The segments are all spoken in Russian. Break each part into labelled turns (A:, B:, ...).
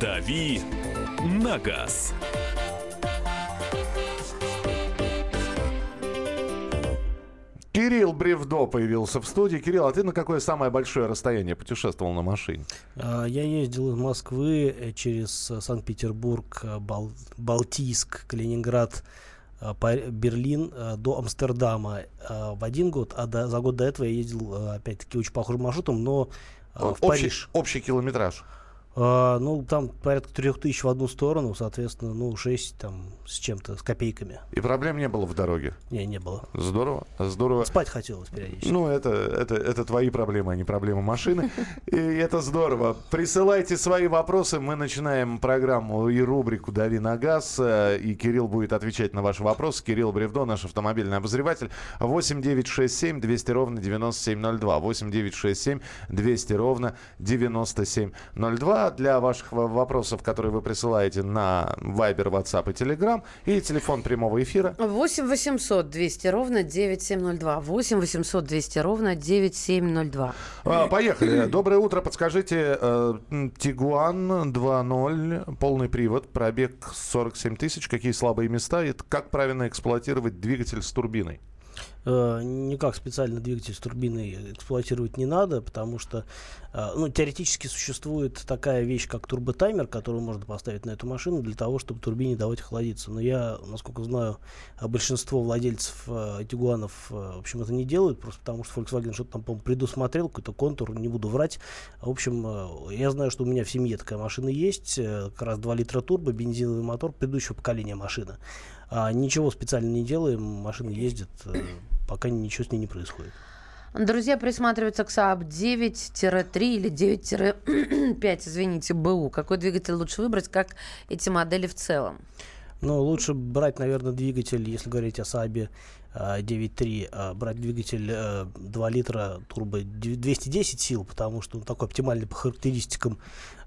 A: «Дави на газ».
B: Кирилл Бревдо появился в студии. Кирилл, а ты на какое самое большое расстояние путешествовал на машине?
C: А, я ездил из Москвы э, через э, Санкт-Петербург, э, Бал- Балтийск, Калининград, Берлин до Амстердама в один год, а до, за год до этого я ездил, опять-таки, очень похожим маршрутом, но в
B: общий,
C: Париж.
B: Общий километраж.
C: А, ну, там порядка трех тысяч в одну сторону, соответственно, ну, шесть там с чем-то, с копейками.
B: И проблем не было в дороге?
C: Не, не было.
B: Здорово, здорово.
C: Спать хотелось периодически.
B: Ну, это, это, это твои проблемы, а не проблемы машины. И это здорово. Присылайте свои вопросы. Мы начинаем программу и рубрику «Дави на газ». И Кирилл будет отвечать на ваши вопросы. Кирилл Бревдо, наш автомобильный обозреватель. 8 9 6 7 200 ровно 9702. 8 9 6 7 200 ровно 9702 для ваших вопросов, которые вы присылаете на Viber, WhatsApp и Telegram. И телефон прямого эфира.
D: 8 800 200 ровно 9702. 8 800 200 ровно 9702.
B: А, поехали. Доброе утро. Подскажите, э, Тигуан 2.0, полный привод, пробег 47 тысяч. Какие слабые места? И как правильно эксплуатировать двигатель с турбиной?
C: Э, никак специально двигатель с турбиной эксплуатировать не надо, потому что э, ну, теоретически существует такая вещь, как турботаймер, которую можно поставить на эту машину для того, чтобы турбине давать охладиться. Но я, насколько знаю, большинство владельцев э, Тигуанов, в общем, это не делают, просто потому что Volkswagen что-то там, по-моему, предусмотрел, какой-то контур, не буду врать. В общем, я знаю, что у меня в семье такая машина есть, как раз 2 литра турбо, бензиновый мотор предыдущего поколения машины. А, ничего специально не делаем, машина ездит, э, пока ничего с ней не происходит.
D: Друзья присматриваются к Saab 9-3 или 9-5, извините, БУ. Какой двигатель лучше выбрать, как эти модели в целом?
C: Ну, лучше брать, наверное, двигатель, если говорить о Saab 9.3, а, брать двигатель 2 э, литра турбо 210 сил, потому что он такой оптимальный по характеристикам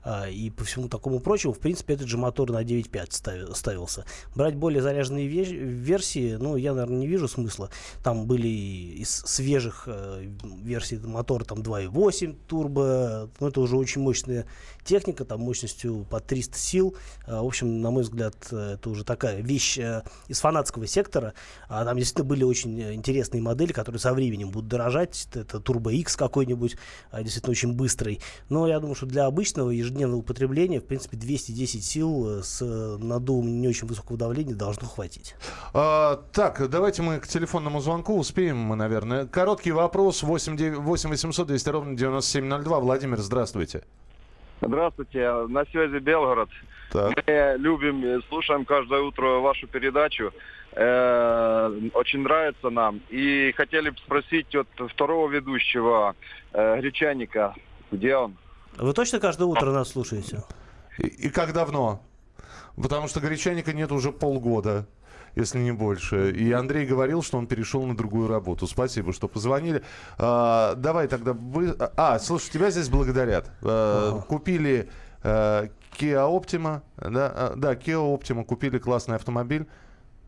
C: а, и по всему такому прочему, в принципе, этот же мотор на 9.5 ставился. Брать более заряженные версии, ну, я, наверное, не вижу смысла. Там были из свежих э, версий мотора там 2.8 турбо, ну, это уже очень мощная техника, там мощностью по 300 сил. А, в общем, на мой взгляд, это уже такая вещь э, из фанатского сектора. А там действительно были очень интересные модели, которые со временем будут дорожать. Это Turbo X какой-нибудь, действительно очень быстрый. Но я думаю, что для обычного ежедневного ежедневного употребления, в принципе, 210 сил э, с э, надувом не очень высокого давления должно хватить.
B: А, так, давайте мы к телефонному звонку успеем мы, наверное. Короткий вопрос 8, 9, 8 800 200 ровно 9702. Владимир, здравствуйте.
E: Здравствуйте, на связи Белгород. Так. Мы любим, и слушаем каждое утро вашу передачу. Э, очень нравится нам. И хотели бы спросить вот второго ведущего, э, Гречаника, где он?
C: Вы точно каждое утро нас слушаете?
B: И, и как давно? Потому что гречаника нет уже полгода если не больше. И Андрей говорил, что он перешел на другую работу. Спасибо, что позвонили. А, давай тогда вы... А, слушай, тебя здесь благодарят. А, ага. Купили а, Kia Optima. Да, а, да, Kia Optima купили классный автомобиль.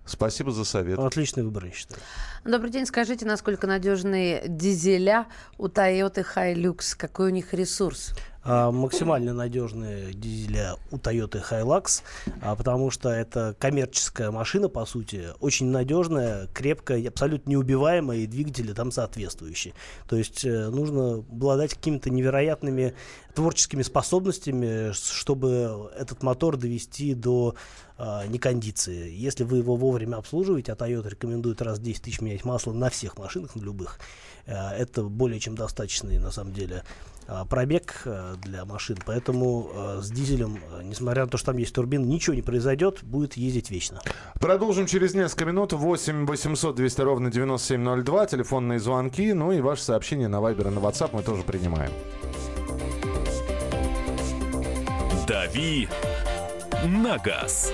B: Спасибо за совет.
C: Отличный выбор, я считаю.
D: Добрый день. Скажите, насколько надежные дизеля у Toyota Hilux? Какой у них ресурс?
C: А, максимально надежные дизеля у Toyota Hilux, а, потому что это коммерческая машина, по сути, очень надежная, крепкая, абсолютно неубиваемая, и двигатели там соответствующие. То есть э, нужно обладать какими-то невероятными творческими способностями, чтобы этот мотор довести до э, некондиции. Если вы его вовремя обслуживаете, а Toyota рекомендует раз в 10 тысяч менять масло на всех машинах, на любых, это более чем достаточный, на самом деле, а, пробег э, для машин, поэтому э, с дизелем, э, несмотря на то, что там есть турбин, ничего не произойдет, будет ездить вечно.
B: Продолжим через несколько минут. 8 800 200 ровно 9702, телефонные звонки, ну и ваши сообщения на Viber и на WhatsApp мы тоже принимаем.
A: «Дави на газ».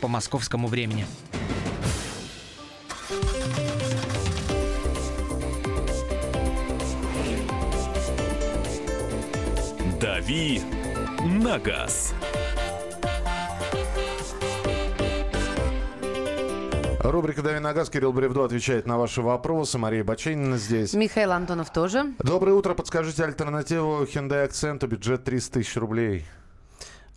F: по московскому времени.
A: «Дави на газ».
B: Рубрика «Дави на газ». Кирилл Бревдо отвечает на ваши вопросы. Мария Баченина здесь.
D: Михаил Антонов тоже.
B: Доброе утро. Подскажите альтернативу Hyundai Accent, бюджет 300 тысяч рублей.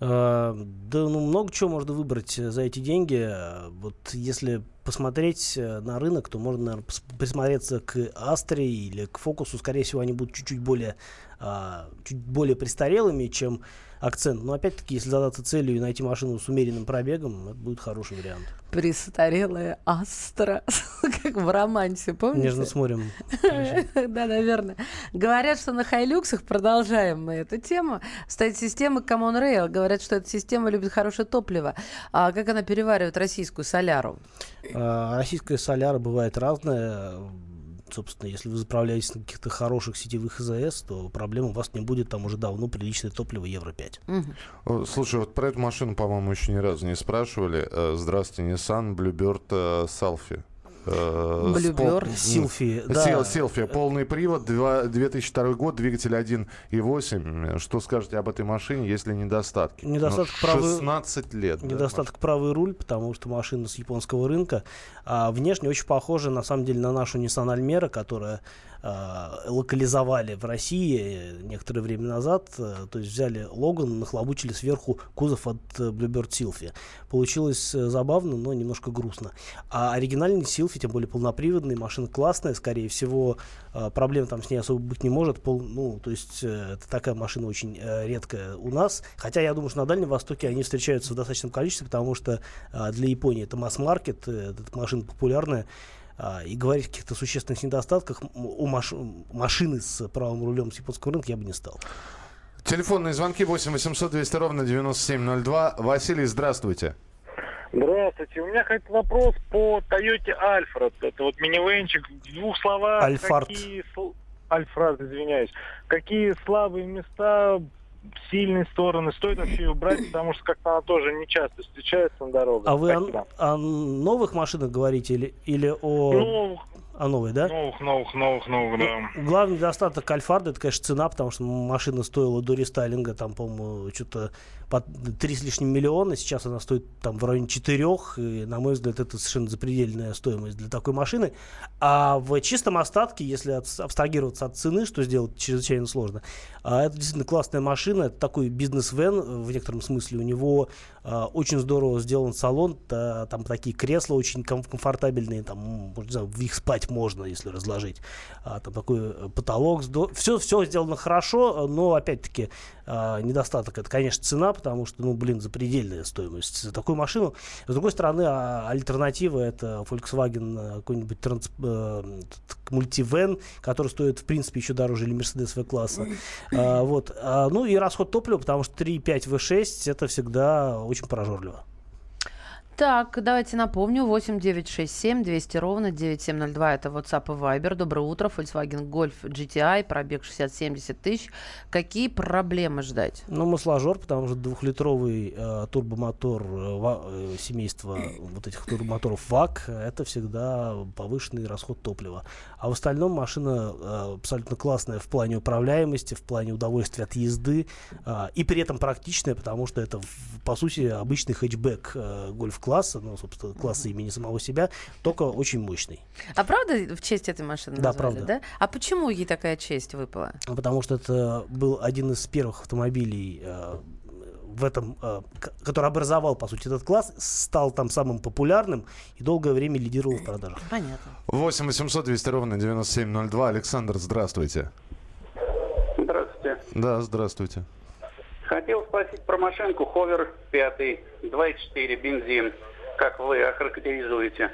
C: А, да, ну много чего можно выбрать за эти деньги. Вот если посмотреть э, на рынок, то можно, наверное, присмотреться к Астре или к Фокусу. Скорее всего, они будут чуть-чуть более, а, чуть более престарелыми, чем акцент. Но опять-таки, если задаться целью и найти машину с умеренным пробегом, это будет хороший вариант.
D: Престарелая Астра, как в романсе, помните?
C: Нежно смотрим.
D: Да, наверное. Говорят, что на Хайлюксах, продолжаем мы эту тему, стоит система Common Rail. Говорят, что эта система любит хорошее топливо. А как она переваривает российскую соляру?
C: А, российская соляра бывает разная собственно, если вы заправляетесь на каких-то хороших сетевых ИЗС, то проблем у вас не будет, там уже давно приличное топливо Евро-5.
B: Угу. Слушай, вот про эту машину, по-моему, еще ни разу не спрашивали. Э, здравствуйте, Nissan Bluebird Salfi.
D: Блюбер.
C: Силфи.
B: Да. Силфи. Полный привод, 2002 год, двигатель 1.8. Что скажете об этой машине, если недостатки?
C: Недостаток
B: ну,
C: правый...
B: 16 лет.
C: Недостаток да, правый руль, потому что машина с японского рынка. А внешне очень похожа, на самом деле, на нашу Nissan Almera, которая локализовали в России некоторое время назад. Э, то есть взяли Логан, нахлобучили сверху кузов от э, Bluebird Sylphy. Получилось э, забавно, но немножко грустно. А оригинальный Sylphy, тем более полноприводный, машина классная, скорее всего, проблем там с ней особо быть не может. Пол, ну, то есть это такая машина очень редкая у нас. Хотя я думаю, что на Дальнем Востоке они встречаются в достаточном количестве, потому что для Японии это масс-маркет, эта машина популярная. А, и говорить о каких-то существенных недостатках у маш... машины с правым рулем с японского рынка я бы не стал.
B: Телефонные звонки 8 800 200 ровно 9702. Василий, здравствуйте.
G: Здравствуйте. У меня какой-то вопрос по Toyota Альфред. Это вот минивенчик. В двух словах.
C: Альфард.
G: Какие... Альфред, извиняюсь. Какие слабые места сильные стороны стоит вообще ее брать, потому что как-то она тоже не часто встречается на дорогах.
C: А вы о, о новых машинах говорите или, или о...
G: Ну,
C: о новой, да?
G: Новых, новых, новых, новых, да.
C: Ну, главный недостаток Альфарда, это, конечно, цена, потому что машина стоила до рестайлинга, там, по-моему, что-то под 3 с лишним миллиона, сейчас она стоит там в районе 4, и, на мой взгляд, это совершенно запредельная стоимость для такой машины. А в чистом остатке, если абстрагироваться от цены, что сделать чрезвычайно сложно, а это действительно классная машина, это такой бизнес-вен в некотором смысле, у него а, очень здорово сделан салон, та, там такие кресла очень комфортабельные, там, можно, знаю, в их спать можно, если разложить. А, там такой э, потолок, все, все сделано хорошо, но опять-таки а, недостаток это, конечно, цена, потому что, ну, блин, запредельная стоимость за такую машину. С другой стороны, а, альтернатива это Volkswagen э, какой-нибудь транс, э, мультивен, который стоит, в принципе, еще дороже или Mercedes V-класса. А, вот. А, ну и расход топлива, потому что 3,5 V6 это всегда очень прожорливо.
D: Так, давайте напомню. 8 9 6 7 200 ровно 9702. Это WhatsApp и Viber. Доброе утро. Volkswagen Golf GTI. Пробег 60-70 тысяч. Какие проблемы ждать?
C: Ну, масложор, потому что двухлитровый э, турбомотор э, э, семейства вот этих турбомоторов ВАК, это всегда повышенный расход топлива. А в остальном машина э, абсолютно классная в плане управляемости, в плане удовольствия от езды. Э, и при этом практичная, потому что это, по сути, обычный хэтчбэк э, Golf класса, ну, собственно, класса имени самого себя, только очень мощный.
D: А правда в честь этой машины
C: Да,
D: назвали,
C: правда.
D: Да? А почему ей такая честь выпала?
C: Потому что это был один из первых автомобилей э, в этом, э, который образовал, по сути, этот класс, стал там самым популярным и долгое время лидировал в продажах.
D: Понятно.
B: 8 800 200 ровно 9702. Александр, здравствуйте.
H: Здравствуйте.
B: Да, здравствуйте.
H: Хотел спросить про машинку Ховер 5, 2.4 бензин. Как вы охарактеризуете?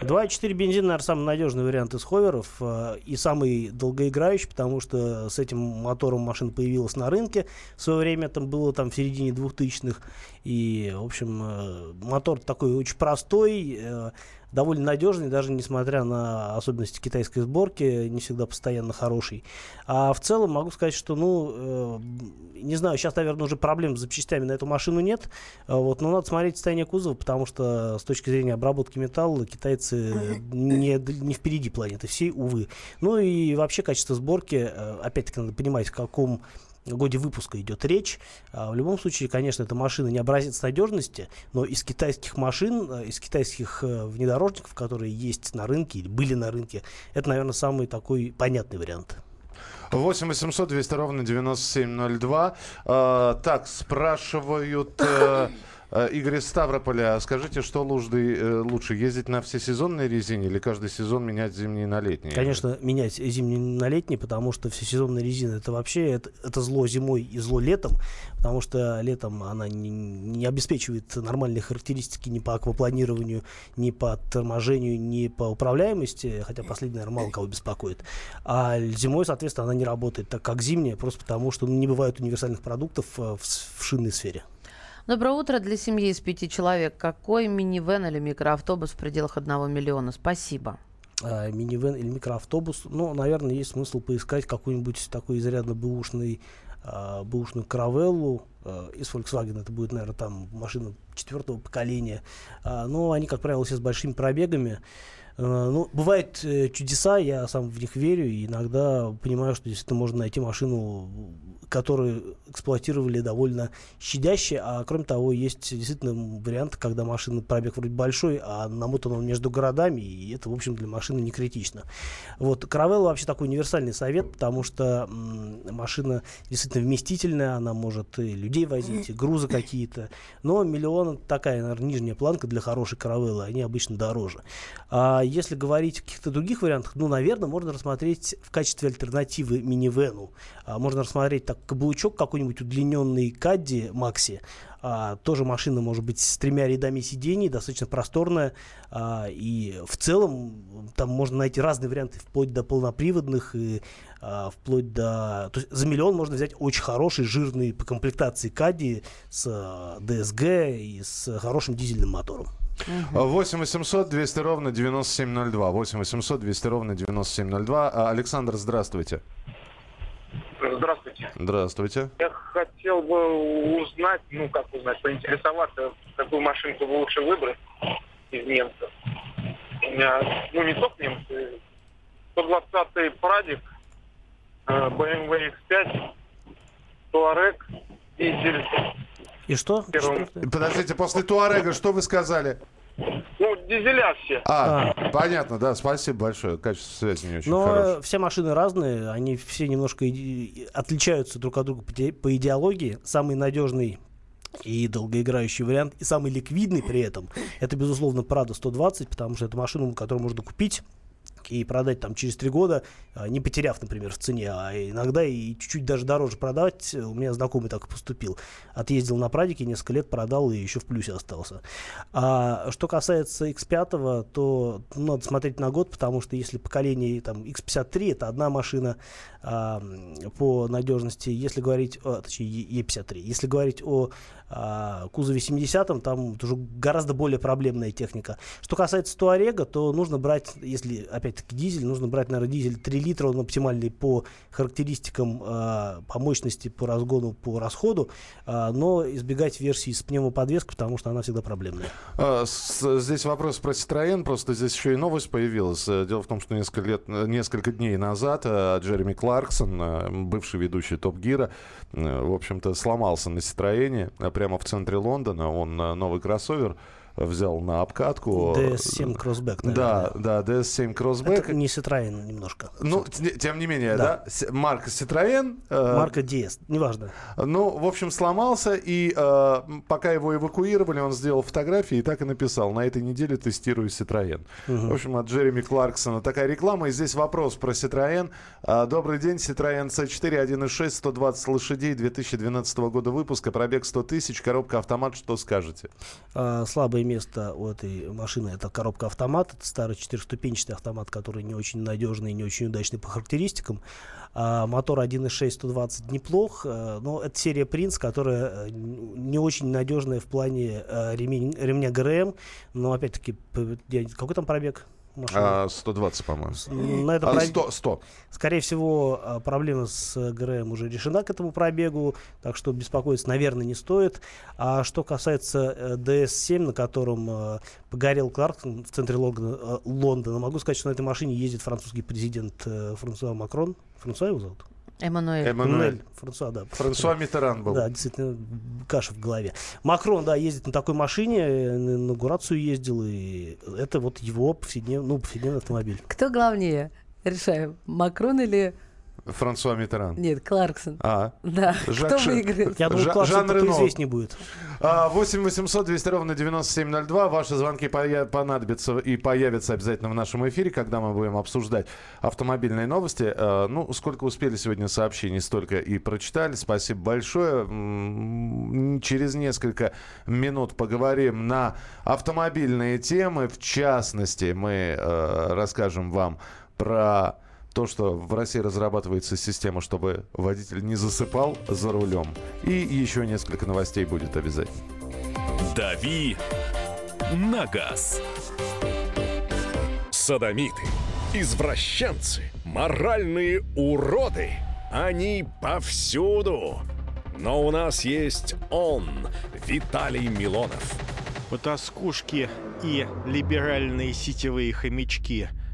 C: 2.4 бензин, наверное, самый надежный вариант из ховеров э, и самый долгоиграющий, потому что с этим мотором машина появилась на рынке. В свое время там было там в середине 2000-х. И, в общем, э, мотор такой очень простой, э, довольно надежный, даже несмотря на особенности китайской сборки, не всегда постоянно хороший. А в целом могу сказать, что, ну, э, не знаю, сейчас, наверное, уже проблем с запчастями на эту машину нет, э, вот, но надо смотреть состояние кузова, потому что с точки зрения обработки металла китайцы не, не впереди планеты всей, увы. Ну и вообще качество сборки, э, опять-таки, надо понимать, в каком годе выпуска идет речь. А в любом случае, конечно, эта машина не образец надежности, но из китайских машин, э, из китайских э, внедорожников, которые есть на рынке или были на рынке, это, наверное, самый такой понятный вариант.
B: 8 800 200 ровно 9702. А, так, спрашивают... Э, Э, Игорь из Ставрополя, скажите, что лучше, э, лучше ездить на всесезонной резине или каждый сезон менять зимние на летние?
C: Конечно, менять зимние на летние, потому что всесезонная резина это вообще это, это зло зимой и зло летом, потому что летом она не, не обеспечивает нормальные характеристики ни по аквапланированию, ни по торможению, ни по управляемости, хотя последняя, наверное, мало кого беспокоит. А зимой, соответственно, она не работает так, как зимняя, просто потому что не бывает универсальных продуктов э, в, в шинной сфере.
D: Доброе утро для семьи из пяти человек. Какой минивэн или микроавтобус в пределах одного миллиона? Спасибо.
C: А, минивэн или микроавтобус. Ну, наверное, есть смысл поискать какой-нибудь такой изрядно бэушный а, бэушную каравеллу а, из Volkswagen. Это будет, наверное, там машина четвертого поколения. А, но они, как правило, все с большими пробегами. А, ну, бывают э, чудеса, я сам в них верю, и иногда понимаю, что действительно можно найти машину которые эксплуатировали довольно щадяще, а кроме того, есть действительно вариант, когда машина пробег вроде большой, а намотан он между городами, и это, в общем, для машины не критично. Вот, Каравелла вообще такой универсальный совет, потому что м, машина действительно вместительная, она может и людей возить, и грузы какие-то, но миллион такая, наверное, нижняя планка для хорошей Каравеллы, они обычно дороже. А если говорить о каких-то других вариантах, ну, наверное, можно рассмотреть в качестве альтернативы минивену, а, можно рассмотреть так каблучок какой-нибудь удлиненный Кадди Макси. А, тоже машина может быть с тремя рядами сидений, достаточно просторная. А, и в целом там можно найти разные варианты, вплоть до полноприводных и а, вплоть до... То есть за миллион можно взять очень хороший, жирный по комплектации Кадди с а, DSG и с хорошим дизельным мотором.
B: 8 800 200 ровно 9702. 8 800 200 ровно 9702. Александр, здравствуйте.
I: Здравствуйте.
B: Здравствуйте.
I: Я хотел бы узнать, ну как узнать, поинтересоваться, какую машинку вы лучше выбрать из немцев. У меня, ну не только немцы, 120-й Прадик, BMW X5, Туарек, дизель.
C: И что?
B: Подождите, после Туарега что вы сказали?
I: Дизеля все.
B: А, а, понятно, да, спасибо большое. Качество связи не очень
C: Но
B: хорошее.
C: все машины разные, они все немножко отличаются друг от друга по идеологии. Самый надежный и долгоиграющий вариант, и самый ликвидный при этом, это, безусловно, Prado 120, потому что это машина, которую можно купить и продать там через три года, а, не потеряв, например, в цене, а иногда и чуть-чуть даже дороже продавать. У меня знакомый так и поступил. Отъездил на прадике, несколько лет продал и еще в плюсе остался. А что касается X5, то надо смотреть на год, потому что если поколение там X53 это одна машина а, по надежности, если говорить, о, точнее E53, если говорить о а, кузове 70-м, там уже гораздо более проблемная техника. Что касается Туарега, то нужно брать, если опять-таки дизель, нужно брать, наверное, дизель 3 литра, он оптимальный по характеристикам, э, по мощности, по разгону, по расходу, э, но избегать версии с пневмоподвеской, потому что она всегда проблемная.
B: А, здесь вопрос про Citroёn, просто здесь еще и новость появилась. Дело в том, что несколько, лет, несколько дней назад э, Джереми Кларксон, э, бывший ведущий Топ Гира, э, в общем-то, сломался на Citroёn прямо в центре Лондона. Он э, новый кроссовер взял на обкатку.
C: DS7 Crossback,
B: наверное. Да, да, DS7 Crossback.
C: Это не Citroёn немножко.
B: Ну, тем не менее, да. да? Марка Citroёn.
C: Э, Марка DS, неважно.
B: Ну, в общем, сломался, и э, пока его эвакуировали, он сделал фотографии и так и написал, на этой неделе тестирую Citroёn. Угу. В общем, от Джереми Кларксона такая реклама. И здесь вопрос про Citroёn. Э, добрый день, Citroёn C4 1.6, 120 лошадей, 2012 года выпуска, пробег 100 тысяч, коробка автомат, что скажете?
C: Э, слабый слабое место у этой машины это коробка автомат. Это старый четырехступенчатый автомат, который не очень надежный и не очень удачный по характеристикам. А мотор 1.6 120 неплох, э, но это серия Принц, которая э, не очень надежная в плане э, ремень, ремня ГРМ. Но опять-таки, какой там пробег?
B: Машина? А, 120, по-моему.
C: На это
B: а, проб... 100, 100.
C: Скорее всего, а, проблема с ГРМ уже решена к этому пробегу, так что беспокоиться, наверное, не стоит. А что касается DS7, на котором э, погорел Кларксон в центре э, Лондона, могу сказать, что на этой машине ездит французский президент э, Франсуа Макрон. Франсуа его зовут?
D: Эммануэль.
C: Эммануэль. Франсуа, да.
B: Франсуа Митеран был.
C: Да, действительно, каша в голове. Макрон, да, ездит на такой машине, на инаугурацию ездил, и это вот его повседневный, ну, повседневный автомобиль.
D: Кто главнее? Решаем, Макрон или
B: Франсуа Митеран.
D: Нет, Кларксон.
B: А.
D: Да. Жак
C: Кто Ш... выиграет? Я думаю, Кларксон Жан Рено. известнее будет.
B: 8 800 200 ровно 9702. Ваши звонки понадобятся и появятся обязательно в нашем эфире, когда мы будем обсуждать автомобильные новости. А, ну, сколько успели сегодня сообщений, столько и прочитали. Спасибо большое. Через несколько минут поговорим на автомобильные темы. В частности, мы э, расскажем вам про то, что в России разрабатывается система, чтобы водитель не засыпал за рулем. И еще несколько новостей будет обязательно.
A: Дави на газ. Садомиты, извращенцы, моральные уроды. Они повсюду. Но у нас есть он, Виталий Милонов.
J: Потаскушки и либеральные сетевые хомячки –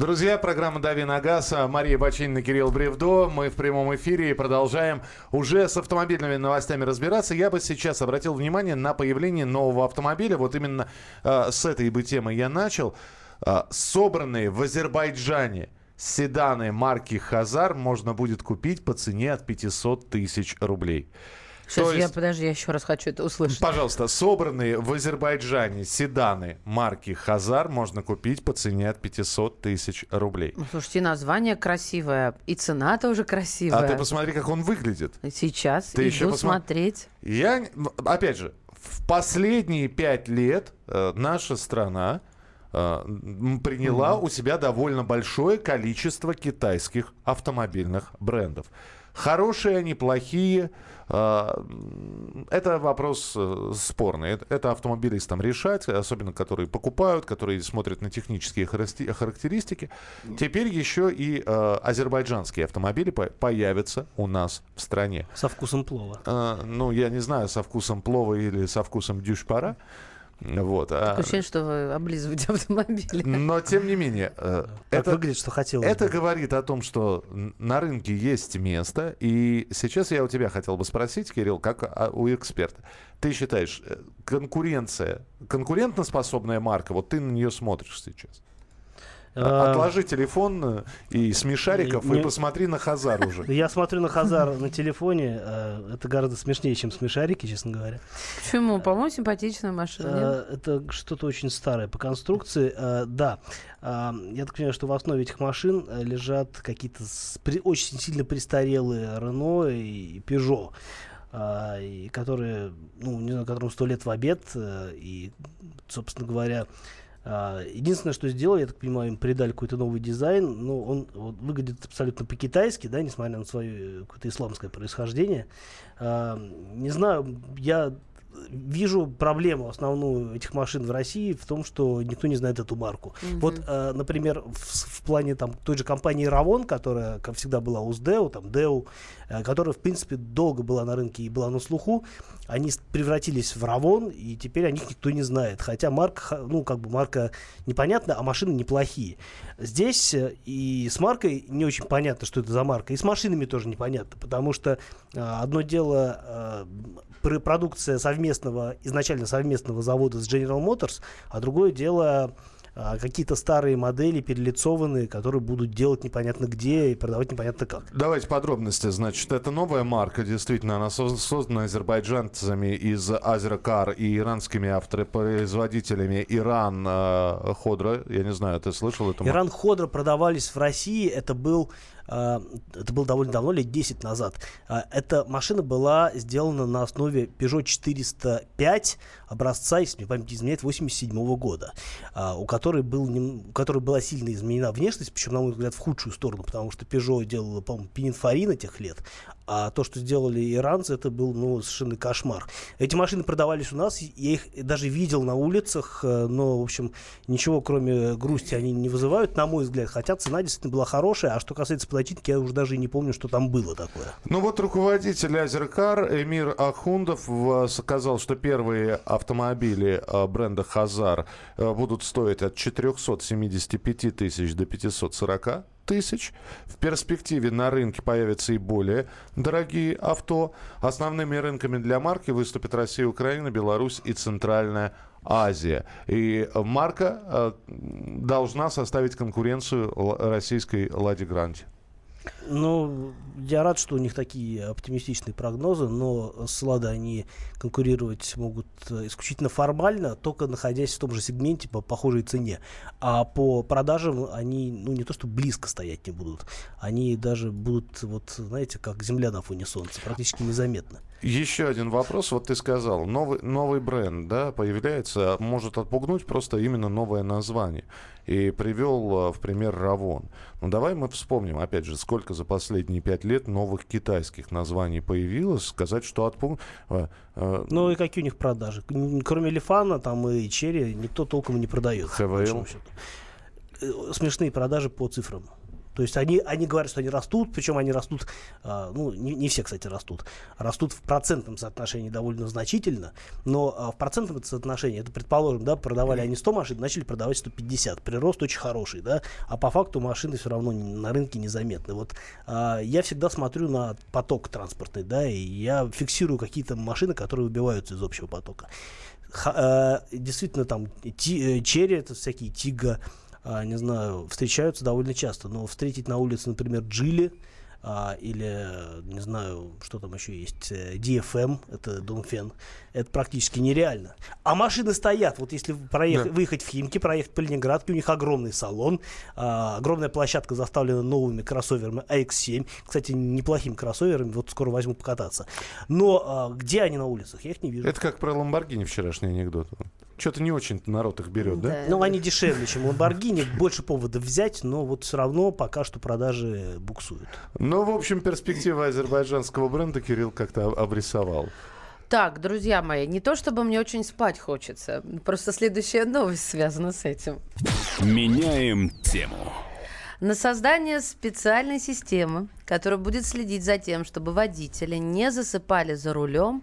B: Друзья, программа «Дави на газ». Мария Бачинина, Кирилл Бревдо. Мы в прямом эфире и продолжаем уже с автомобильными новостями разбираться. Я бы сейчас обратил внимание на появление нового автомобиля. Вот именно э, с этой бы темы я начал. Э, собранные в Азербайджане седаны марки «Хазар» можно будет купить по цене от 500 тысяч рублей.
D: Сейчас То я, есть, подожди, я еще раз хочу это услышать.
B: Пожалуйста, собранные в Азербайджане седаны марки «Хазар» можно купить по цене от 500 тысяч рублей.
D: Ну, слушайте, название красивое, и цена тоже красивая.
B: А ты посмотри, как он выглядит.
D: Сейчас ты иду еще посма... смотреть.
B: Я, опять же, в последние пять лет э, наша страна э, приняла mm-hmm. у себя довольно большое количество китайских автомобильных брендов. Хорошие они, плохие. А, это вопрос э, спорный. Это автомобилистам решать, особенно которые покупают, которые смотрят на технические характеристики. Теперь еще и э, азербайджанские автомобили появятся у нас в стране.
C: Со вкусом плова.
B: А, ну, я не знаю, со вкусом плова или со вкусом дюшпара. Вот.
D: А Такое ощущение, что вы облизываете автомобили.
B: Но, тем не менее, э,
C: это, выглядит, что хотелось
B: это бы. говорит о том, что на рынке есть место. И сейчас я у тебя хотел бы спросить, Кирилл, как у эксперта. Ты считаешь, э, конкуренция, конкурентоспособная марка, вот ты на нее смотришь сейчас? А, отложи телефон э, и смешариков не, и посмотри на Хазар уже.
C: Я смотрю на Хазар на телефоне. Э, это гораздо смешнее, чем смешарики, честно говоря.
D: Почему? По-моему, симпатичная машина.
C: Э, это что-то очень старое по конструкции. Да. Я так понимаю, что в основе этих машин лежат какие-то очень сильно престарелые Рено и Peugeot и которые, ну, не знаю, которым сто лет в обед, и, собственно говоря, единственное, что сделали, я так понимаю, им придали какой-то новый дизайн, но он вот, выглядит абсолютно по-китайски, да, несмотря на свое какое-то исламское происхождение. А, не знаю, я вижу проблему основную этих машин в России в том, что никто не знает эту марку. Mm-hmm. Вот, э, например, в, в плане там той же компании Равон, которая, как всегда, была у СДЭУ, там ДЭУ, э, которая, в принципе, долго была на рынке и была на слуху, они превратились в Равон, и теперь о них никто не знает. Хотя марка, ну, как бы марка непонятна, а машины неплохие. Здесь э, и с маркой не очень понятно, что это за марка, и с машинами тоже непонятно, потому что э, одно дело э, продукция совместная совместного, изначально совместного завода с General Motors, а другое дело а, какие-то старые модели перелицованные, которые будут делать непонятно где и продавать непонятно как.
B: Давайте подробности. Значит, это новая марка, действительно, она создана азербайджанцами из Азеркар и иранскими автопроизводителями Иран э, Ходра. Я не знаю, ты слышал это?
C: Иран Ходра продавались в России. Это был это было довольно давно, лет 10 назад. А, эта машина была сделана на основе Peugeot 405 образца, если мне память изменяет, 87 года, а, у которой, был, у которой была сильно изменена внешность, причем, на мой взгляд, в худшую сторону, потому что Peugeot делала, по-моему, Пининфорин этих лет, а то, что сделали иранцы, это был ну, совершенно кошмар. Эти машины продавались у нас, я их даже видел на улицах, э, но, в общем, ничего кроме грусти они не вызывают, на мой взгляд. Хотя цена действительно была хорошая, а что касается плотинки, я уже даже и не помню, что там было такое.
B: Ну вот руководитель Азеркар Эмир Ахундов сказал, что первые автомобили э, бренда Хазар э, будут стоить от 475 тысяч до 540 тысяч. В перспективе на рынке появятся и более дорогие авто. Основными рынками для марки выступят Россия, Украина, Беларусь и Центральная Азия. И марка э, должна составить конкуренцию российской «Ладе Гранте».
C: Ну, я рад, что у них такие оптимистичные прогнозы, но с Лада они конкурировать могут э, исключительно формально, только находясь в том же сегменте по похожей цене. А по продажам они, ну, не то что близко стоять не будут, они даже будут, вот, знаете, как земля на фоне солнца, практически незаметно.
B: Еще один вопрос. Вот ты сказал, новый, новый бренд, да, появляется, может отпугнуть просто именно новое название. И привел э, в пример Равон. Ну, давай мы вспомним, опять же, сколько за последние пять лет новых китайских названий появилось. Сказать, что отпугнуть... Э,
C: э, ну и какие у них продажи? Кроме Лифана там и Черри никто толком не продает.
B: ХВЛ?
C: Смешные продажи по цифрам. То есть они, они говорят, что они растут, причем они растут, э, ну, не, не все, кстати, растут, растут в процентном соотношении довольно значительно, но э, в процентном соотношении, это, предположим, да, продавали они 100 машин, начали продавать 150, прирост очень хороший, да, а по факту машины все равно на рынке незаметны. Вот э, я всегда смотрю на поток транспортный, да, и я фиксирую какие-то машины, которые выбиваются из общего потока. Х, э, действительно, там, ти, э, черри, это всякие тига, не знаю, встречаются довольно часто. Но встретить на улице, например, Джили, а, или, не знаю, что там еще есть, DFM, э, это Донфен, это практически нереально. А машины стоят, вот если проехать, да. выехать в Химки, проехать по Ленинградке, у них огромный салон, а, огромная площадка заставлена новыми кроссоверами AX7, кстати, неплохими кроссоверами, вот скоро возьму покататься. Но а, где они на улицах, я их не вижу.
B: Это как про Ламборгини вчерашний анекдот. Что-то не очень народ их берет, да? да?
C: Ну, они дешевле, чем Lamborghini, больше поводов взять, но вот все равно пока что продажи буксуют.
B: Ну, в общем, перспектива азербайджанского бренда Кирилл как-то обрисовал.
D: Так, друзья мои, не то чтобы мне очень спать хочется, просто следующая новость связана с этим.
A: Меняем тему
D: на создание специальной системы, которая будет следить за тем, чтобы водители не засыпали за рулем.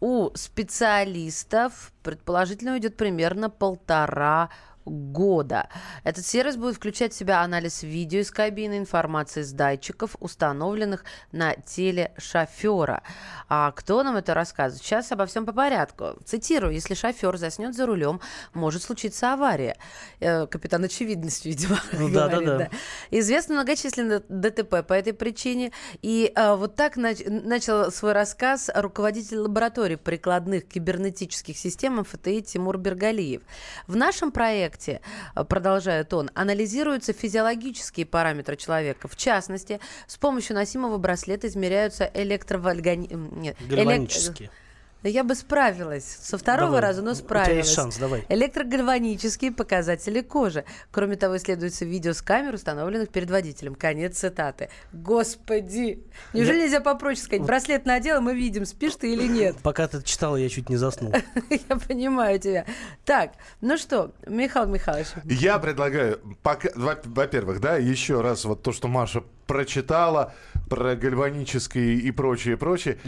D: У специалистов предположительно уйдет примерно полтора года. Этот сервис будет включать в себя анализ видео из кабины, информации с датчиков, установленных на теле шофера. А кто нам это рассказывает? Сейчас обо всем по порядку. Цитирую. Если шофер заснет за рулем, может случиться авария. Э, капитан очевидность, видимо, ну, говорит. Да, да, да. Известно многочисленные ДТП по этой причине. И а, вот так нач- начал свой рассказ руководитель лаборатории прикладных кибернетических систем МФТИ Тимур Бергалиев. В нашем проекте проекте, э, продолжает он, анализируются физиологические параметры человека. В частности, с помощью носимого браслета измеряются электровольгани... Нет,
C: элек...
D: Я бы справилась. Со второго давай. раза, но справилась. У тебя
C: есть шанс, давай.
D: Электрогальванические показатели кожи. Кроме того, исследуется видео с камер, установленных перед водителем. Конец цитаты. Господи! Неужели я... нельзя попроще сказать? Браслет надела, мы видим, спишь ты или нет.
C: Пока ты читала, я чуть не заснул.
D: Я понимаю тебя. Так, ну что, Михаил Михайлович.
B: Я предлагаю, во-первых, да, еще раз вот то, что Маша прочитала про гальванические и прочее, прочее.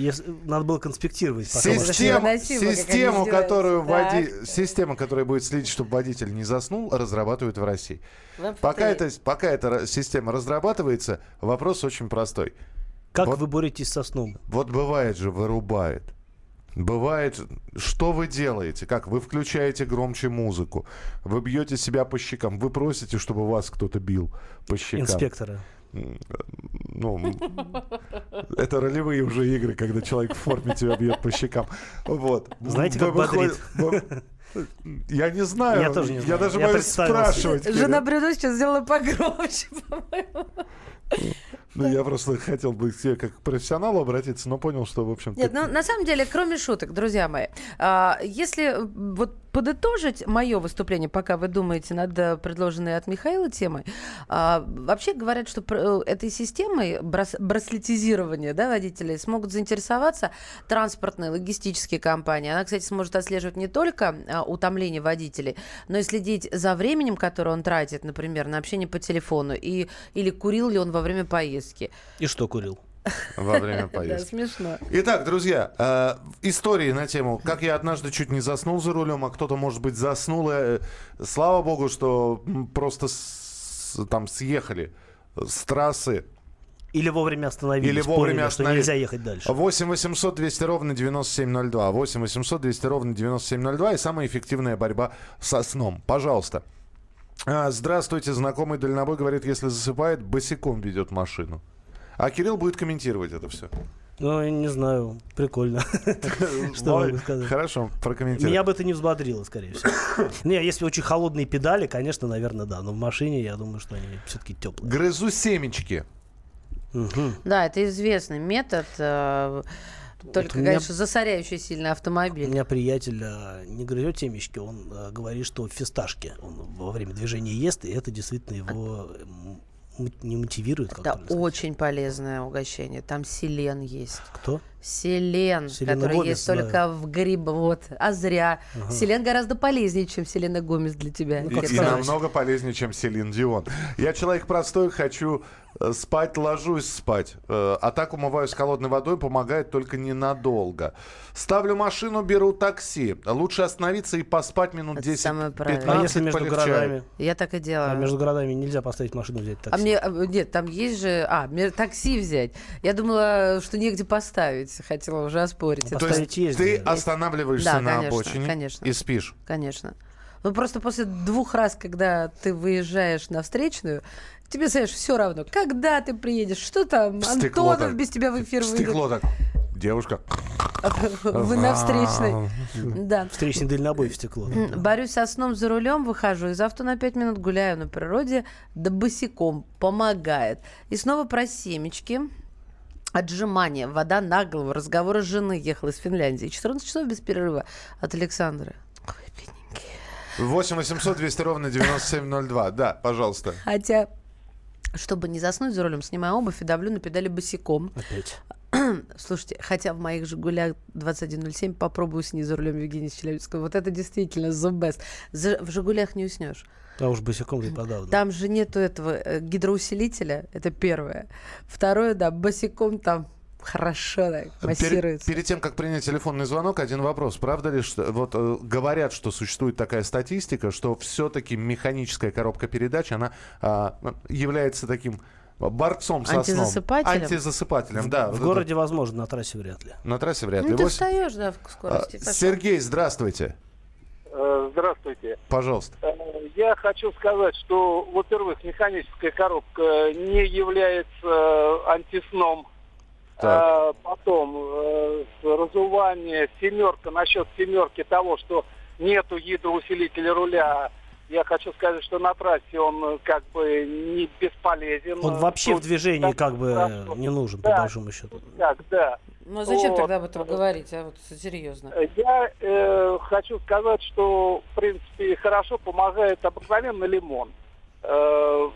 C: Надо было конспектировать.
B: Система, систему, которую води... система, которая будет следить, чтобы водитель не заснул, разрабатывают в России. Пока, это, пока эта система разрабатывается, вопрос очень простой.
C: Как вот, вы боретесь со сном?
B: Вот бывает же, вырубает. Бывает, что вы делаете? Как? Вы включаете громче музыку, вы бьете себя по щекам, вы просите, чтобы вас кто-то бил по щекам.
C: Инспектора.
B: Ну, это ролевые уже игры, когда человек в форме тебя бьет по щекам. Вот.
C: Знаете, как бодрит?
B: Я не знаю.
C: Я тоже не знаю.
B: Я даже боюсь спрашивать.
D: Жена Брюдо сейчас сделала погромче, по-моему.
B: Ну, я просто хотел бы к тебе как к профессионалу обратиться, но понял, что, в общем
D: Нет, ну, на самом деле, кроме шуток, друзья мои, а, если вот подытожить мое выступление, пока вы думаете над э, предложенной от Михаила темой, а, вообще говорят, что э, этой системой брас браслетизирования да, водителей смогут заинтересоваться транспортные, логистические компании. Она, кстати, сможет отслеживать не только а, утомление водителей, но и следить за временем, которое он тратит, например, на общение по телефону, и, или курил ли он во время поездки.
C: И что курил?
B: Во время поездки.
D: Да, смешно.
B: Итак, друзья, э, истории на тему, как я однажды чуть не заснул за рулем, а кто-то, может быть, заснул. Э, слава богу, что просто с, там съехали с трассы.
C: Или вовремя остановились.
B: Или вовремя остановились.
C: что нельзя ехать дальше.
B: 8 800 200 ровно 9702. 8 800 200 ровно 9702. И самая эффективная борьба со сном. Пожалуйста. А, здравствуйте, знакомый дальнобой говорит, если засыпает, босиком ведет машину. А Кирилл будет комментировать это все.
C: Ну, не знаю, прикольно. Что могу сказать?
B: Хорошо, прокомментируй.
C: Меня бы это не взбодрило, скорее всего. Не, если очень холодные педали, конечно, наверное, да. Но в машине, я думаю, что они все-таки теплые.
B: Грызу семечки.
D: Да, это известный метод. Э, только, меня... конечно, засоряющий сильно автомобиль.
C: У меня приятель а, не грызет семечки, он а, говорит, что фисташки он во время движения ест, и это действительно его не мотивирует.
D: Это очень полезное угощение. Там селен есть.
C: Кто?
D: Селен, Селена который Гомес, есть только да. в грибах. Вот. А зря. Ага. Селен гораздо полезнее, чем Селена Гомес для тебя.
B: Ну, и, и намного полезнее, чем Селин Дион. Я человек простой, хочу Э, спать ложусь спать. Э, а так умываюсь холодной водой, помогает только ненадолго. Ставлю машину, беру такси. Лучше остановиться и поспать минут 10-15.
C: А если между полегчает. городами?
D: Я так и делаю.
C: А между городами нельзя поставить машину, взять такси.
D: А мне, а, нет, там есть же... А, такси взять. Я думала, что негде поставить. Хотела уже оспорить.
B: Ну, То есть ты останавливаешься да, на конечно, обочине конечно. и спишь?
D: Конечно. Ну, просто после двух раз, когда ты выезжаешь на встречную, Тебе, знаешь, все равно, когда ты приедешь, что там,
B: Стекло
D: Антонов
B: так.
D: без тебя в эфир выйдет.
B: Стекло так. Девушка.
D: Вы на встречной. Да.
C: Встречный дальнобой в стекло.
D: Борюсь со сном за рулем, выхожу из авто на 5 минут, гуляю на природе, да босиком помогает. И снова про семечки. Отжимания, вода на голову, разговоры с жены ехала из Финляндии. 14 часов без перерыва от Александра.
B: 8 800 200 ровно 9702. Да, пожалуйста.
D: Хотя чтобы не заснуть за рулем, снимаю обувь и давлю на педали босиком.
C: Опять.
D: Слушайте, хотя в моих «Жигулях» 2107 попробую снизу за рулем Евгения Челябинского. Вот это действительно the best. В «Жигулях» не уснешь.
C: А уж босиком и подавно.
D: Там же нету этого э, гидроусилителя, это первое. Второе, да, босиком там хорошо так массируется.
B: Перед, перед тем, как принять телефонный звонок, один вопрос. Правда ли, что вот э, говорят, что существует такая статистика, что все-таки механическая коробка передач, она э, является таким борцом со
D: Антизасыпателем?
B: сном. Антизасыпателем, да.
C: В городе возможно, на трассе вряд ли.
B: На трассе вряд ли.
D: Ну, ты встаешь, да, в скорости.
B: А, Сергей, здравствуйте.
K: Э, здравствуйте.
B: Пожалуйста. Э,
K: я хочу сказать, что, во-первых, механическая коробка не является антисном а, потом э, разувание, семерка, насчет семерки того, что нету гидроусилителя руля, я хочу сказать, что на трассе он э, как бы не бесполезен.
C: Он вообще Тут, в движении как бы хорошо. не нужен, да, по большому счету.
K: Так, да.
D: Ну а зачем вот. тогда об этом говорить, а вот серьезно?
K: Я э, хочу сказать, что в принципе хорошо помогает обыкновенный лимон. Э,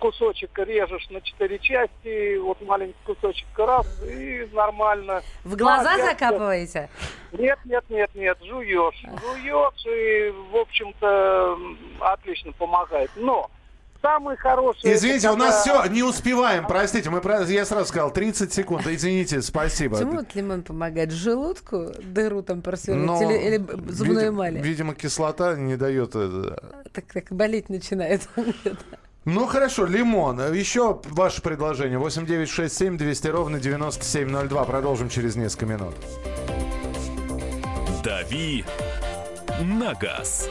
K: кусочек режешь на четыре части, вот маленький кусочек раз, и нормально.
D: В глаза ну, закапываете?
K: Нет, нет, нет, нет, жуешь. Жуешь, и, в общем-то, отлично помогает. Но самый хороший...
B: Извините, у нас все, не успеваем, простите, мы, я сразу сказал, 30 секунд, извините, спасибо.
D: Почему вот лимон помогает? Желудку дыру там просверлить Но, или, или зубной эмали?
B: Видимо, кислота не дает...
D: Так, так болеть начинает.
B: Ну хорошо, лимон. Еще ваше предложение. 8967 200 ровно 9702. Продолжим через несколько минут.
L: «Дави на газ».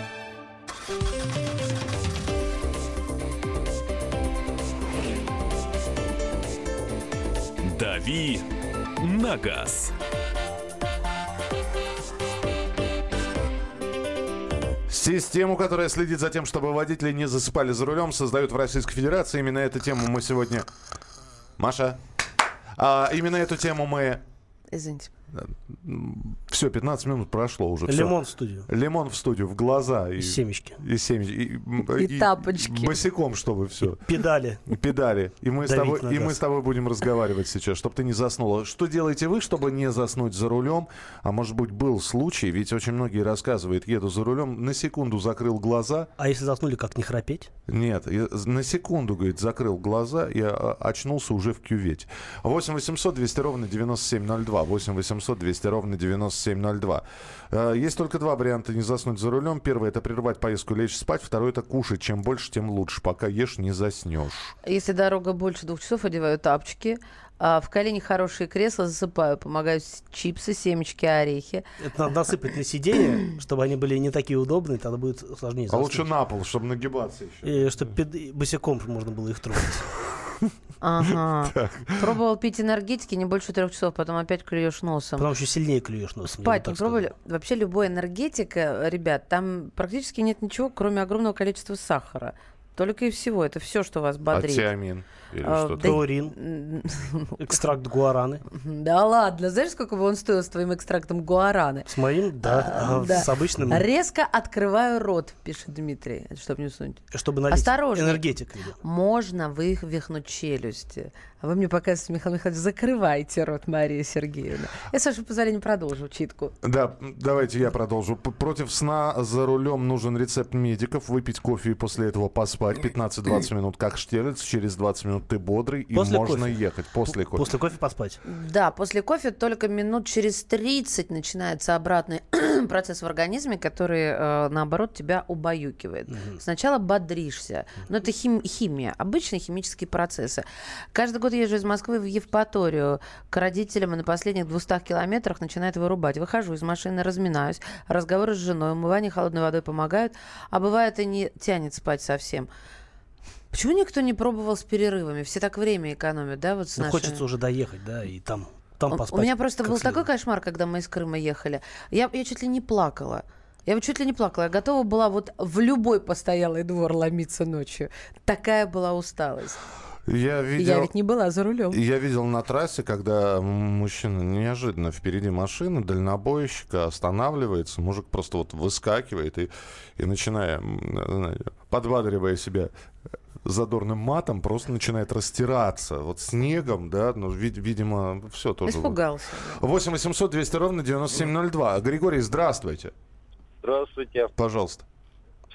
L: «Дави на газ».
B: Систему, которая следит за тем, чтобы водители не засыпали за рулем, создают в Российской Федерации. Именно эту тему мы сегодня... Маша? А, именно эту тему мы...
D: Извините.
B: Все, 15 минут прошло уже.
C: Лимон
B: всё.
C: в студию.
B: Лимон в студию, в глаза.
C: И семечки.
B: И семечки. И,
D: И тапочки.
B: Босиком, чтобы все.
C: Педали.
B: Педали. И мы, с тобой, и мы с тобой будем разговаривать сейчас, чтобы ты не заснула. Что делаете вы, чтобы не заснуть за рулем? А может быть, был случай, ведь очень многие рассказывают, еду за рулем, на секунду закрыл глаза.
C: А если заснули, как не храпеть?
B: Нет, я на секунду, говорит, закрыл глаза, я а, очнулся уже в кювете. 8 800 200 ровно 9702. 8 800 200 ровно 9702. Э, Есть только два варианта не заснуть за рулем. Первый это прервать поездку лечь спать. Второй это кушать. Чем больше, тем лучше. Пока ешь, не заснешь.
D: Если дорога больше двух часов, одеваю тапочки. А в колени хорошие кресла, засыпаю. Помогают с- чипсы, семечки, орехи.
C: Это надо насыпать на сиденье, чтобы они были не такие удобные, тогда будет сложнее
B: А
C: заснуть.
B: лучше на пол, чтобы нагибаться еще.
C: И чтобы босиком можно было их трогать.
D: Ага. Пробовал пить энергетики не больше трех часов, потом опять клюешь носом.
C: Потом еще сильнее клюешь носом.
D: Спать не
C: так сказал.
D: пробовали? Вообще любой энергетик, э, ребят, там практически нет ничего, кроме огромного количества сахара. Только и всего. Это все, что вас бодрит.
B: Атиамин. Или
D: А,
B: что-то.
C: Таурин. Экстракт гуараны.
D: Да ладно, знаешь, сколько бы он стоил с твоим экстрактом гуараны?
C: С моим, да.
D: А,
C: а
D: да.
C: С обычным.
D: Резко открываю рот, пишет Дмитрий, чтобы не сунуть.
C: Чтобы налить.
D: Осторожней.
C: Энергетик.
D: Можно вывихнуть челюсти. А вы мне показываете, Михаил Михайлович, закрывайте рот, Мария Сергеевна. Я, с вашего позволения, продолжу читку.
B: Да, давайте я продолжу. Против сна за рулем нужен рецепт медиков. Выпить кофе и после этого поспать 15-20 минут, как штирлиц. Через 20 минут ты бодрый и
C: После
B: можно
C: кофе.
B: ехать. После кофе.
C: После кофе поспать.
D: Да, после кофе только минут через 30 начинается обратный процесс в организме, который, э, наоборот, тебя убаюкивает. Сначала бодришься. Но это хим- химия, обычные химические процессы. Каждый год езжу из Москвы в Евпаторию к родителям, и на последних 200 километрах начинает вырубать. Выхожу из машины, разминаюсь, разговоры с женой, умывание холодной водой помогают, а бывает и не тянет спать совсем. Почему никто не пробовал с перерывами? Все так время экономят, да, вот с
C: Ну,
D: нашими?
C: хочется уже доехать, да, и там, там поспать.
D: У меня просто был
C: следует.
D: такой кошмар, когда мы из Крыма ехали. Я, я чуть ли не плакала. Я вот чуть ли не плакала. Я готова была вот в любой постоялый двор ломиться ночью. Такая была усталость.
B: Я видел...
D: Я ведь не была за рулем.
B: Я видел на трассе, когда мужчина неожиданно впереди машины, дальнобойщика останавливается, мужик просто вот выскакивает и, и начиная, подбадривая себя задорным матом, просто начинает растираться вот снегом, да, ну, вид- видимо, все тоже.
D: Испугался.
B: 8 800 200 ровно 9702. Григорий, здравствуйте.
M: Здравствуйте.
B: Пожалуйста.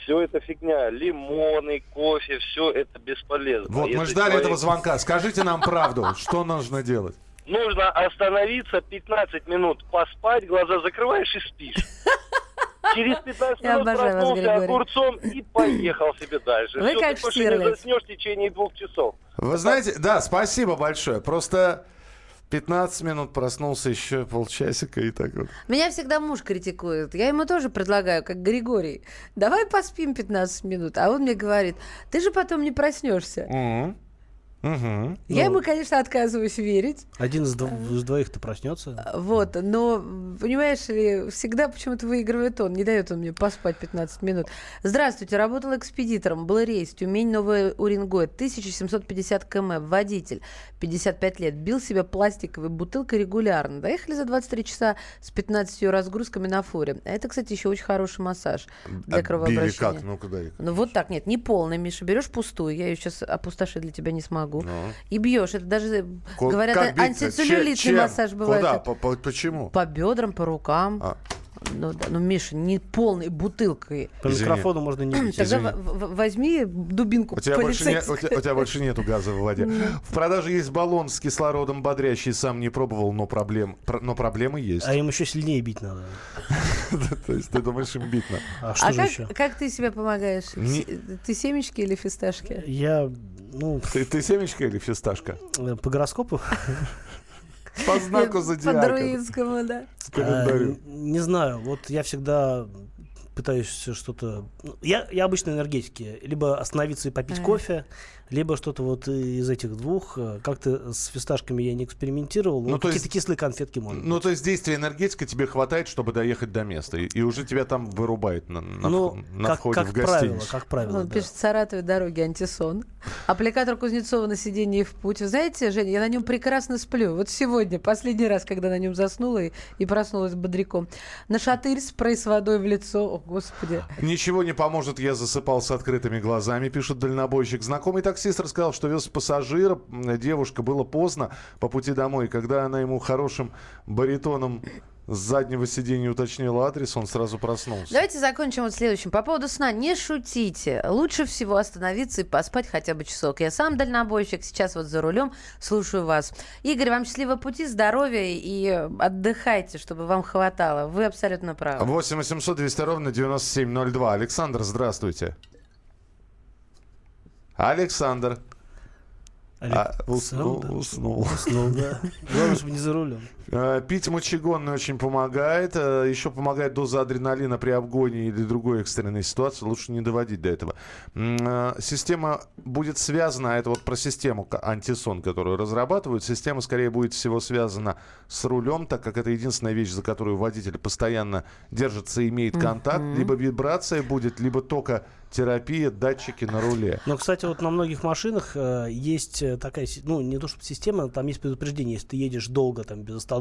M: Все это фигня. Лимоны, кофе, все это бесполезно.
B: Вот, мы ждали
M: человек-
B: этого звонка. Скажите нам правду, что нужно делать?
M: Нужно остановиться, 15 минут поспать, глаза закрываешь и спишь. Через 15
D: Я
M: минут проснулся огурцом и поехал себе дальше.
D: Вы
M: Всё,
D: как
M: ты больше не заснешь в течение двух часов.
B: Вы знаете, да, спасибо большое. Просто 15 минут проснулся еще полчасика и так вот.
D: Меня всегда муж критикует. Я ему тоже предлагаю, как Григорий. Давай поспим 15 минут. А он мне говорит, ты же потом не проснешься.
B: Мгм. Мгм.
D: Я
C: Ну.
D: ему, конечно, отказываюсь верить.
C: Один из, дв- из двоих-то проснется.
D: Вот, но, понимаешь ли, всегда почему-то выигрывает он, не дает он мне поспать 15 минут. Здравствуйте, работал экспедитором, был рейс, Тюмень, Новый Уренгой, 1750 км, водитель, 55 лет, бил себя пластиковой бутылкой регулярно. Доехали за 23 часа с 15 разгрузками на форе. А это, кстати, еще очень хороший массаж для
B: А
D: кровообращения.
B: как? Ну-ка дай.
D: Ну вот так, нет, не полный, Миша. Берешь пустую, я ее сейчас опустошить для тебя не смогу.
B: Ну.
D: И бьешь. Это даже,
B: Ко-
D: говорят, антицеллюлитный
B: Чем?
D: массаж бывает.
B: Куда? По- по- почему?
D: По бедрам, по рукам.
B: А,
D: Ну, да, ну, Миша, не полной бутылкой.
C: По
B: Извини.
C: микрофону можно не бить.
D: Тогда
B: Извини.
D: в- в- возьми дубинку
B: У тебя, больше не- у, тебя, у тебя больше нету газа в воде. В продаже есть баллон с кислородом бодрящий. Сам не пробовал, но, проблем, про- но проблемы есть.
C: А им еще сильнее бить надо.
B: То есть ты думаешь, им бить надо?
C: А что
D: А
C: же еще?
D: как ты себе помогаешь? Ты семечки или фисташки?
C: Я, ну,
B: Ты, ты семечка или фисташка?
C: э, по гороскопу
B: По знаку
D: По
B: зодиака.
D: друидскому, да.
B: Календарю.
C: А, не знаю, вот я всегда пытаюсь что-то... ну, Я, я обычно энергетики. Либо остановиться и попить кофе, либо что-то вот из этих двух. Э, Как-то с фисташками я не экспериментировал.
B: Ну, то
C: какие-то
B: есть-
C: кислые конфетки можно.
B: Ну, то есть действия энергетика тебе хватает, чтобы доехать до места. И, и уже тебя там вырубает на, на,
C: Ну,
B: вх- на
C: как,
B: входе
C: как
B: в
C: правило,
B: гостиницу.
C: как правило,
D: Он
C: да.
D: пишет, в Саратове дороги антисон. Аппликатор Кузнецова на сиденье в путь. Вы знаете, Женя, я на нем прекрасно сплю. Вот сегодня, последний раз, когда на нем заснула и, и проснулась бодряком. На шатырь спрей с водой в лицо. О, Господи.
B: Ничего не поможет, я засыпал с открытыми глазами, пишет дальнобойщик. Знакомый таксист рассказал, что вез пассажира, девушка, было поздно по пути домой. Когда она ему хорошим баритоном с заднего сиденья уточнила адрес, он сразу проснулся.
D: Давайте закончим вот следующим. По поводу сна. Не шутите. Лучше всего остановиться и поспать хотя бы часок. Я сам дальнобойщик, сейчас вот за рулем. Слушаю вас. Игорь, вам счастливого пути, здоровья и отдыхайте, чтобы вам хватало. Вы абсолютно правы.
B: 8 800 200 ровно 9702. Александр, здравствуйте. Александр. А, уснул,
C: Александр.
B: уснул.
C: Уснул, да. Главное, чтобы не за рулем.
B: Э, Пить мочегонный очень помогает. Э, Еще помогает доза адреналина при обгоне или другой экстренной ситуации. Лучше не доводить до этого. Э, Система будет связана, а это вот про систему антисон, которую разрабатывают. Система скорее будет всего связана с рулем, так как это единственная вещь, за которую водитель постоянно держится и имеет контакт. Либо вибрация будет, либо только терапия, датчики на руле.
C: Но, кстати, вот на многих машинах э, есть такая, ну, не то чтобы система, там есть предупреждение, если ты едешь долго, там, без остановки,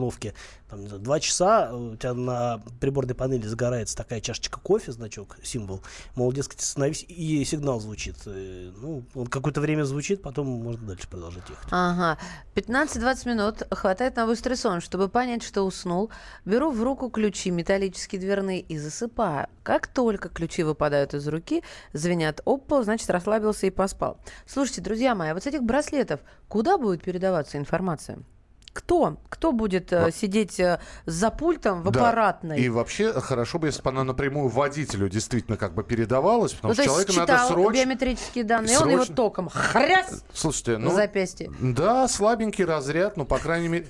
C: там, не знаю, часа, э, у тебя на приборной панели загорается такая чашечка кофе, значок, символ, мол, дескать, остановись, и сигнал звучит. Э, Ну, он какое-то время звучит, потом можно дальше продолжать ехать.
D: Ага. 15-20 минут хватает на быстрый сон, чтобы понять, что уснул. Беру в руку ключи металлические дверные и засыпаю. Как только ключи выпадают из руки, звенят об значит, расслабился и поспал. Слушайте, друзья мои, а вот с этих браслетов куда будет передаваться информация? Кто? Кто будет э, сидеть э, за пультом в
B: Да.
D: аппаратной?
B: И вообще хорошо бы, если бы она напрямую водителю действительно как бы передавалась, потому
D: ну, то
B: что человеку надо срочно...
D: биометрические данные, и он его
B: срочно-
D: током хряс
B: Слушайте, ну...
D: на запястье.
B: Да, слабенький разряд, ну, по крайней мере...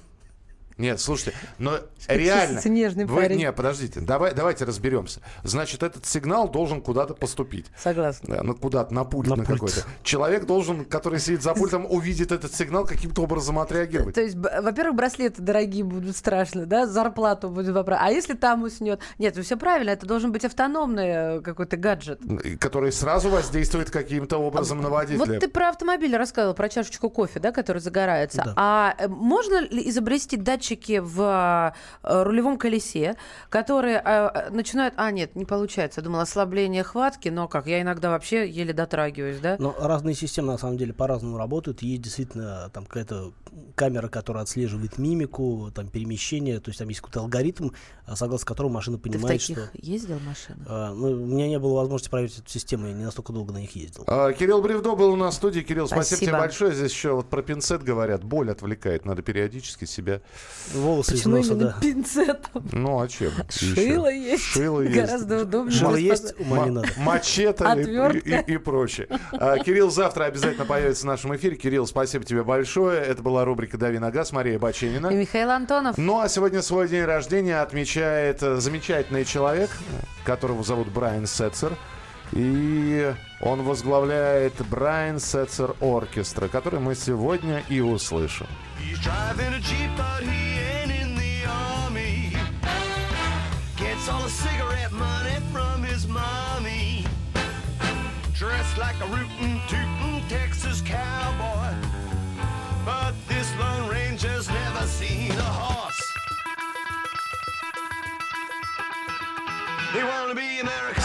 B: Нет, слушайте, но реально...
D: чувствуется нежный
B: вы-
D: парень.
B: Не, подождите, давай, давайте разберемся. Значит, этот сигнал должен куда-то поступить.
D: Согласна.
B: Да, ну куда-то, на пульт на,
C: На пульт.
B: какой-то. Человек должен, который сидит за пультом, увидит этот сигнал, каким-то образом отреагировать.
D: То есть, во-первых, браслеты дорогие будут страшно, да, зарплату будет вопрос. А если там уснет? Нет, все правильно, это должен быть автономный э, какой-то гаджет.
B: Который сразу воздействует каким-то образом на водителя.
D: Вот ты про автомобиль рассказывал, про чашечку кофе, да, который загорается.
C: Да.
D: А э, можно ли изобрести датчики в э, рулевом колесе, которые э, начинают... А, нет, не получается. Я думала, ослабление хватки, но как? Я иногда вообще еле дотрагиваюсь, да?
C: Но разные системы на самом деле по-разному работают. Есть действительно там какая-то камера, которая отслеживает мимику, там перемещение, то есть там есть какой-то алгоритм, согласно которому машина
D: Ты в
C: понимает,
D: таких
C: что...
D: ездил машина?
C: А, ну, у меня не было возможности проверить эту систему, я не настолько долго на них ездил.
B: А, Кирилл Бревдо был у нас в студии. Кирилл, спасибо, тебе
D: Спасибо.
B: большое. Здесь еще вот про пинцет говорят. Боль отвлекает. Надо периодически себя...
C: Волосы
D: Почему
C: из носа,
D: именно
C: да.
D: пинцетом?
B: Ну, а чем? еще?
D: Шило есть.
B: Шило есть.
D: Гораздо удобнее.
C: Шило есть, ума не надо.
B: Мачете и, и- и прочее. А, Кирилл завтра обязательно появится в нашем эфире. Кирилл, спасибо тебе большое. Это была рубрика «Дави на газ» Мария Баченина.
D: И Михаил Антонов.
B: Ну, а сегодня свой день рождения отмечает э, замечательный человек, которого зовут Брайан Сетцер. И он возглавляет Брайан Сетцер Оркестра, который мы сегодня и услышим.
N: He's driving a Jeep, but he Gets all the cigarette money from his mommy. Dressed like a rootin' tootin' Texas cowboy. But this Lone Ranger's never seen a horse. He wanna be Americano,